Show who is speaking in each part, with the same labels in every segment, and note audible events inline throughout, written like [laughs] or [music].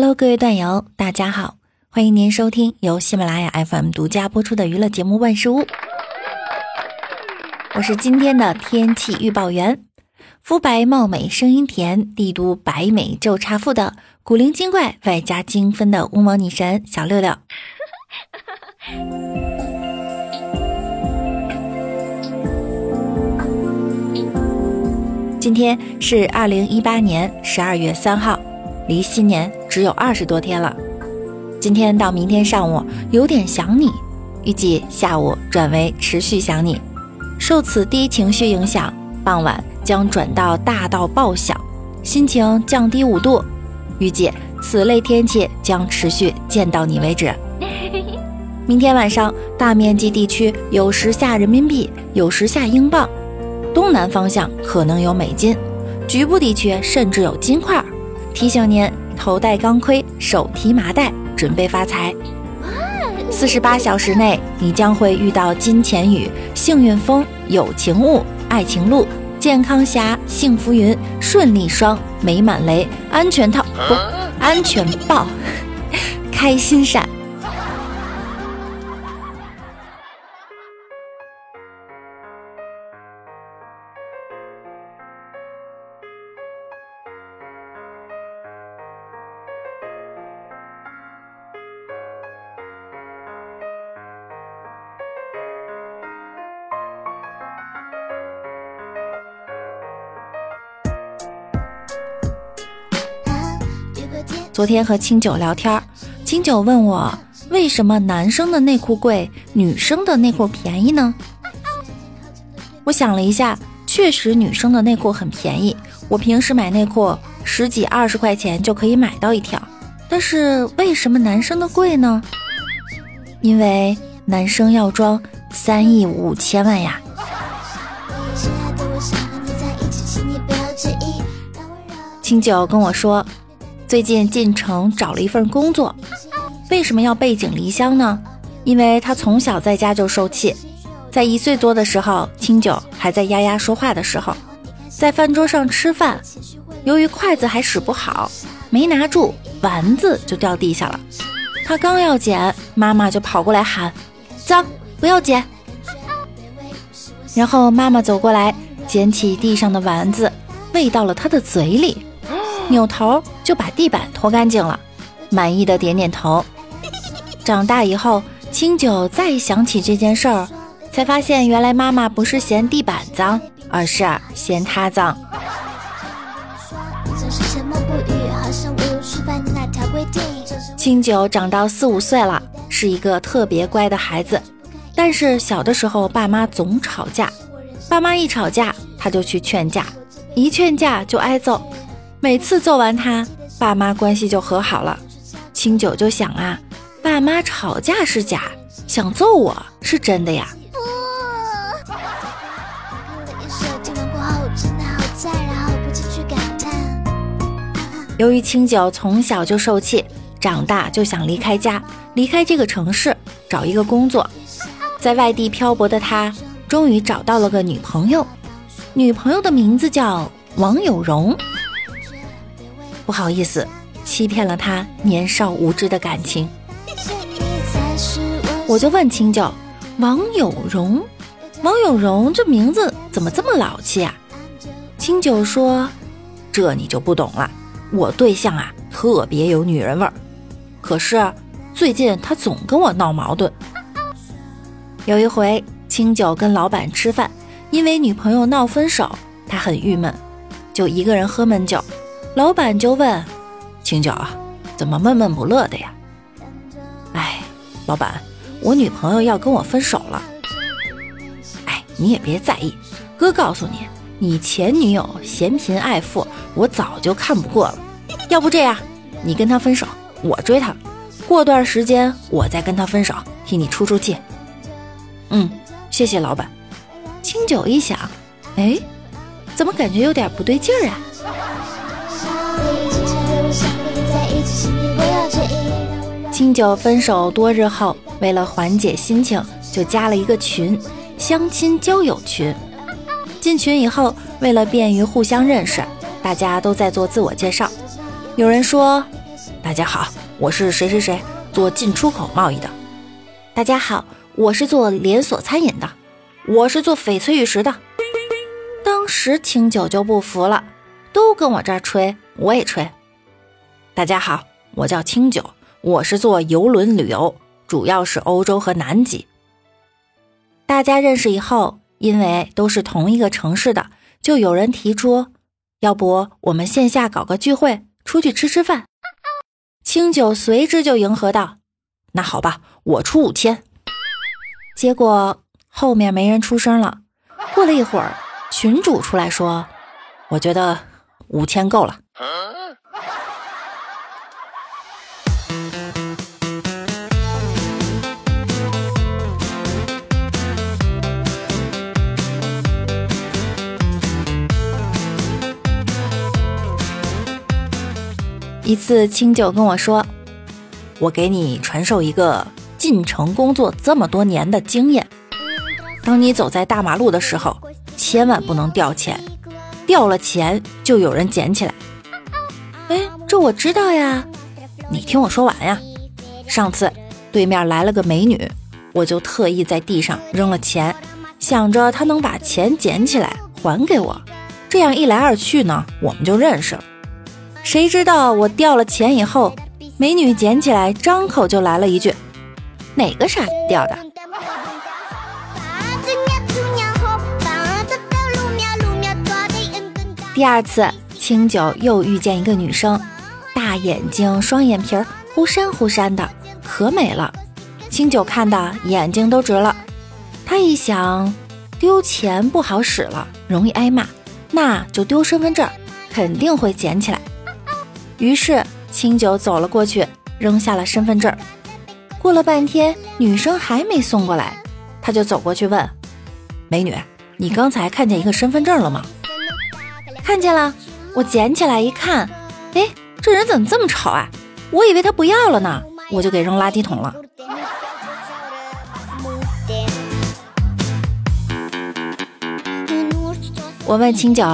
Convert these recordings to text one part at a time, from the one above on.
Speaker 1: Hello，各位段友，大家好，欢迎您收听由喜马拉雅 FM 独家播出的娱乐节目《万事屋》。我是今天的天气预报员，肤白貌美，声音甜，帝都白美就差富的古灵精怪外加精分的乌毛女神小六六。今天是二零一八年十二月三号，离新年只有二十多天了。今天到明天上午有点想你，预计下午转为持续想你。受此低情绪影响，傍晚将转到大到爆想，心情降低五度。预计此类天气将持续见到你为止。[laughs] 明天晚上大面积地区有时下人民币，有时下英镑。东南方向可能有美金，局部地区甚至有金块。提醒您头戴钢盔，手提麻袋，准备发财。四十八小时内，你将会遇到金钱雨、幸运风、友情雾、爱情路、健康霞、幸福云、顺利双、美满雷、安全套不安全爆、[laughs] 开心闪。昨天和清九聊天，清九问我为什么男生的内裤贵，女生的内裤便宜呢？我想了一下，确实女生的内裤很便宜，我平时买内裤十几二十块钱就可以买到一条。但是为什么男生的贵呢？因为男生要装三亿五千万呀。清九跟我说。最近进城找了一份工作，为什么要背井离乡呢？因为他从小在家就受气，在一岁多的时候，清酒还在丫丫说话的时候，在饭桌上吃饭，由于筷子还使不好，没拿住，丸子就掉地下了。他刚要捡，妈妈就跑过来喊：“脏，不要捡。”然后妈妈走过来，捡起地上的丸子，喂到了他的嘴里。扭头就把地板拖干净了，满意的点点头。长大以后，清九再想起这件事儿，才发现原来妈妈不是嫌地板脏，而是嫌他脏。清九长到四五岁了，是一个特别乖的孩子，但是小的时候爸妈总吵架，爸妈一吵架他就去劝架，一劝架就挨揍。每次揍完他，爸妈关系就和好了。清九就想啊，爸妈吵架是假，想揍我是真的呀。由于清九从小就受气，长大就想离开家，离开这个城市，找一个工作。在外地漂泊的他，终于找到了个女朋友，女朋友的名字叫王有容。不好意思，欺骗了他年少无知的感情。我就问清九，王有荣，王有荣这名字怎么这么老气啊？清九说：“这你就不懂了，我对象啊特别有女人味儿，可是最近他总跟我闹矛盾。有一回，清九跟老板吃饭，因为女朋友闹分手，他很郁闷，就一个人喝闷酒。”老板就问：“清酒啊，怎么闷闷不乐的呀？”哎，老板，我女朋友要跟我分手了。哎，你也别在意，哥告诉你，你前女友嫌贫爱富，我早就看不过了。要不这样，你跟她分手，我追她，过段时间我再跟她分手，替你出出气。嗯，谢谢老板。清酒一想，哎，怎么感觉有点不对劲儿啊？清酒分手多日后，为了缓解心情，就加了一个群，相亲交友群。进群以后，为了便于互相认识，大家都在做自我介绍。有人说：“大家好，我是谁谁谁，做进出口贸易的。大家好，我是做连锁餐饮的。我是做翡翠玉石的。当时清酒就不服了，都跟我这儿吹，我也吹。大家好，我叫清酒，我是做游轮旅游，主要是欧洲和南极。大家认识以后，因为都是同一个城市的，就有人提出，要不我们线下搞个聚会，出去吃吃饭。清酒随之就迎合道：“那好吧，我出五千。”结果后面没人出声了。过了一会儿，群主出来说：“我觉得五千够了。”一次，清酒跟我说：“我给你传授一个进城工作这么多年的经验。当你走在大马路的时候，千万不能掉钱，掉了钱就有人捡起来。”哎，这我知道呀。你听我说完呀。上次对面来了个美女，我就特意在地上扔了钱，想着她能把钱捡起来还给我，这样一来二去呢，我们就认识了。谁知道我掉了钱以后，美女捡起来，张口就来了一句：“哪个傻子掉的？”第二次，清酒又遇见一个女生，大眼睛，双眼皮儿，忽闪忽闪的，可美了。清酒看的眼睛都直了。他一想，丢钱不好使了，容易挨骂，那就丢身份证，肯定会捡起来。于是清酒走了过去，扔下了身份证。过了半天，女生还没送过来，他就走过去问：“美女，你刚才看见一个身份证了吗？”“看见了。”我捡起来一看，哎，这人怎么这么吵啊？我以为他不要了呢，我就给扔垃圾桶了。我问清酒：“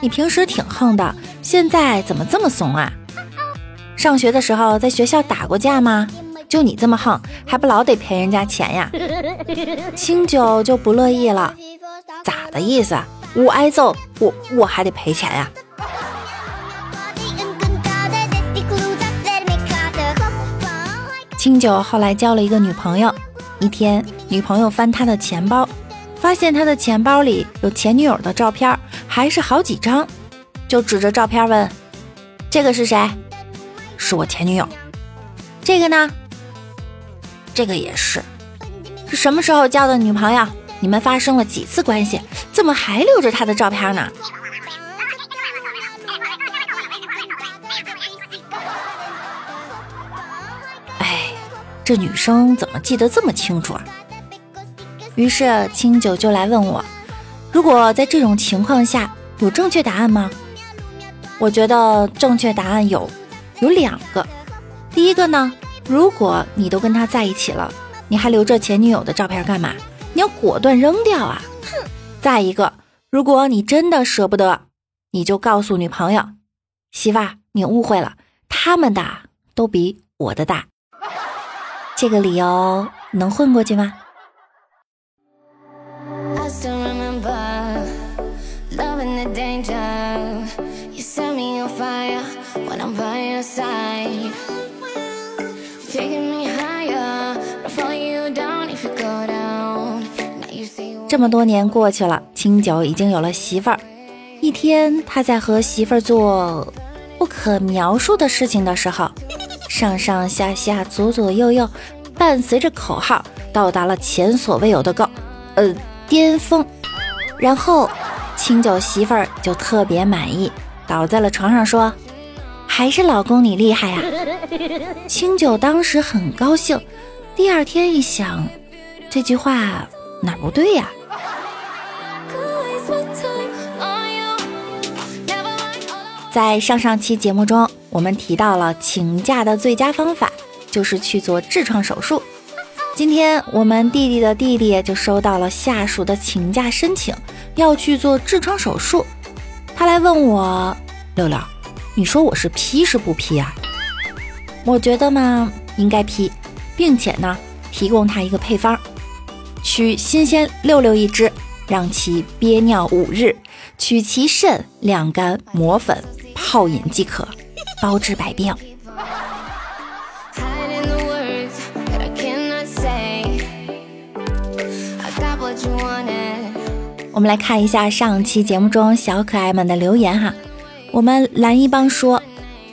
Speaker 1: 你平时挺横的，现在怎么这么怂啊？”上学的时候在学校打过架吗？就你这么横，还不老得赔人家钱呀？[laughs] 清酒就不乐意了，咋的意思？我挨揍，我我还得赔钱呀？清酒后来交了一个女朋友，一天女朋友翻他的钱包，发现他的钱包里有前女友的照片，还是好几张，就指着照片问：“这个是谁？”是我前女友，这个呢？这个也是，是什么时候交的女朋友？你们发生了几次关系？怎么还留着她的照片呢？哎，这女生怎么记得这么清楚啊？于是清酒就来问我，如果在这种情况下有正确答案吗？我觉得正确答案有。有两个，第一个呢，如果你都跟他在一起了，你还留着前女友的照片干嘛？你要果断扔掉啊！哼。再一个，如果你真的舍不得，你就告诉女朋友，媳妇儿，你误会了，他们的都比我的大。这个理由能混过去吗？这么多年过去了，清酒已经有了媳妇儿。一天，他在和媳妇儿做不可描述的事情的时候，上上下下、左左右右，伴随着口号，到达了前所未有的高，呃，巅峰。然后，清酒媳妇儿就特别满意，倒在了床上说：“还是老公你厉害呀！” [laughs] 清酒当时很高兴。第二天一想，这句话哪不对呀？在上上期节目中，我们提到了请假的最佳方法就是去做痔疮手术。今天我们弟弟的弟弟就收到了下属的请假申请，要去做痔疮手术。他来问我：“六六，你说我是批是不批啊？”我觉得嘛，应该批，并且呢，提供他一个配方，取新鲜六六一只，让其憋尿五日，取其肾晾干磨粉泡饮即可，包治百病。我们来看一下上期节目中小可爱们的留言哈。我们蓝一帮说，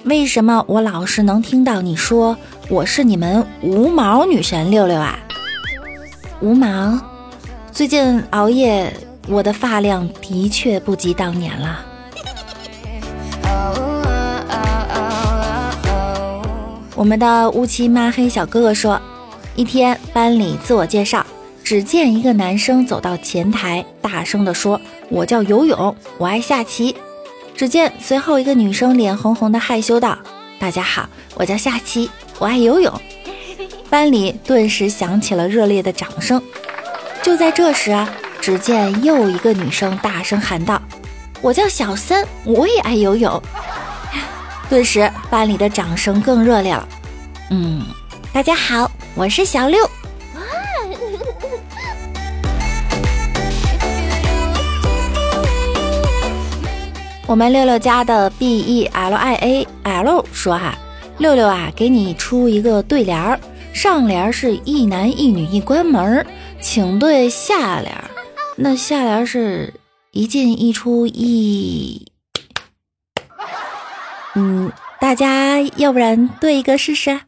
Speaker 1: 为什么我老是能听到你说我是你们无毛女神六六啊？无毛，最近熬夜，我的发量的确不及当年了。我们的乌漆抹黑小哥哥说，一天班里自我介绍。只见一个男生走到前台，大声地说：“我叫游泳，我爱下棋。”只见随后一个女生脸红红的害羞道：“大家好，我叫下棋，我爱游泳。”班里顿时响起了热烈的掌声。就在这时啊，只见又一个女生大声喊道：“我叫小三，我也爱游泳。”顿时班里的掌声更热烈了。嗯，大家好，我是小六。我们六六家的 B E L I A L 说哈，六六啊，给你出一个对联儿，上联是一男一女一关门，请对下联，那下联是一进一出一，嗯，大家要不然对一个试试？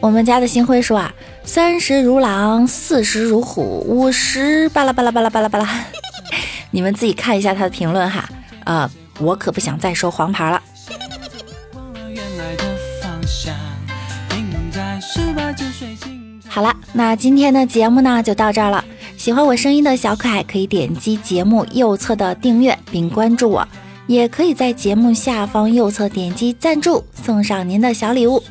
Speaker 1: 我们家的星辉说啊，三十如狼，四十如虎，五十巴拉巴拉巴拉巴拉巴拉，[laughs] 你们自己看一下他的评论哈。呃，我可不想再收黄牌了。好了，那今天的节目呢就到这儿了。喜欢我声音的小可爱可以点击节目右侧的订阅并关注我，也可以在节目下方右侧点击赞助，送上您的小礼物。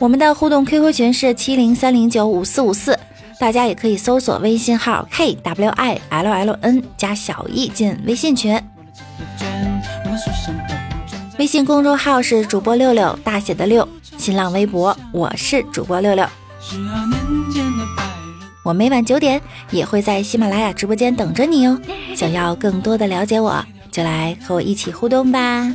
Speaker 1: 我们的互动 QQ 群是七零三零九五四五四，大家也可以搜索微信号 kwilln 加小易进微信群。微信公众号是主播六六大写的六，新浪微博我是主播六六。我每晚九点也会在喜马拉雅直播间等着你哦。想要更多的了解我，就来和我一起互动吧。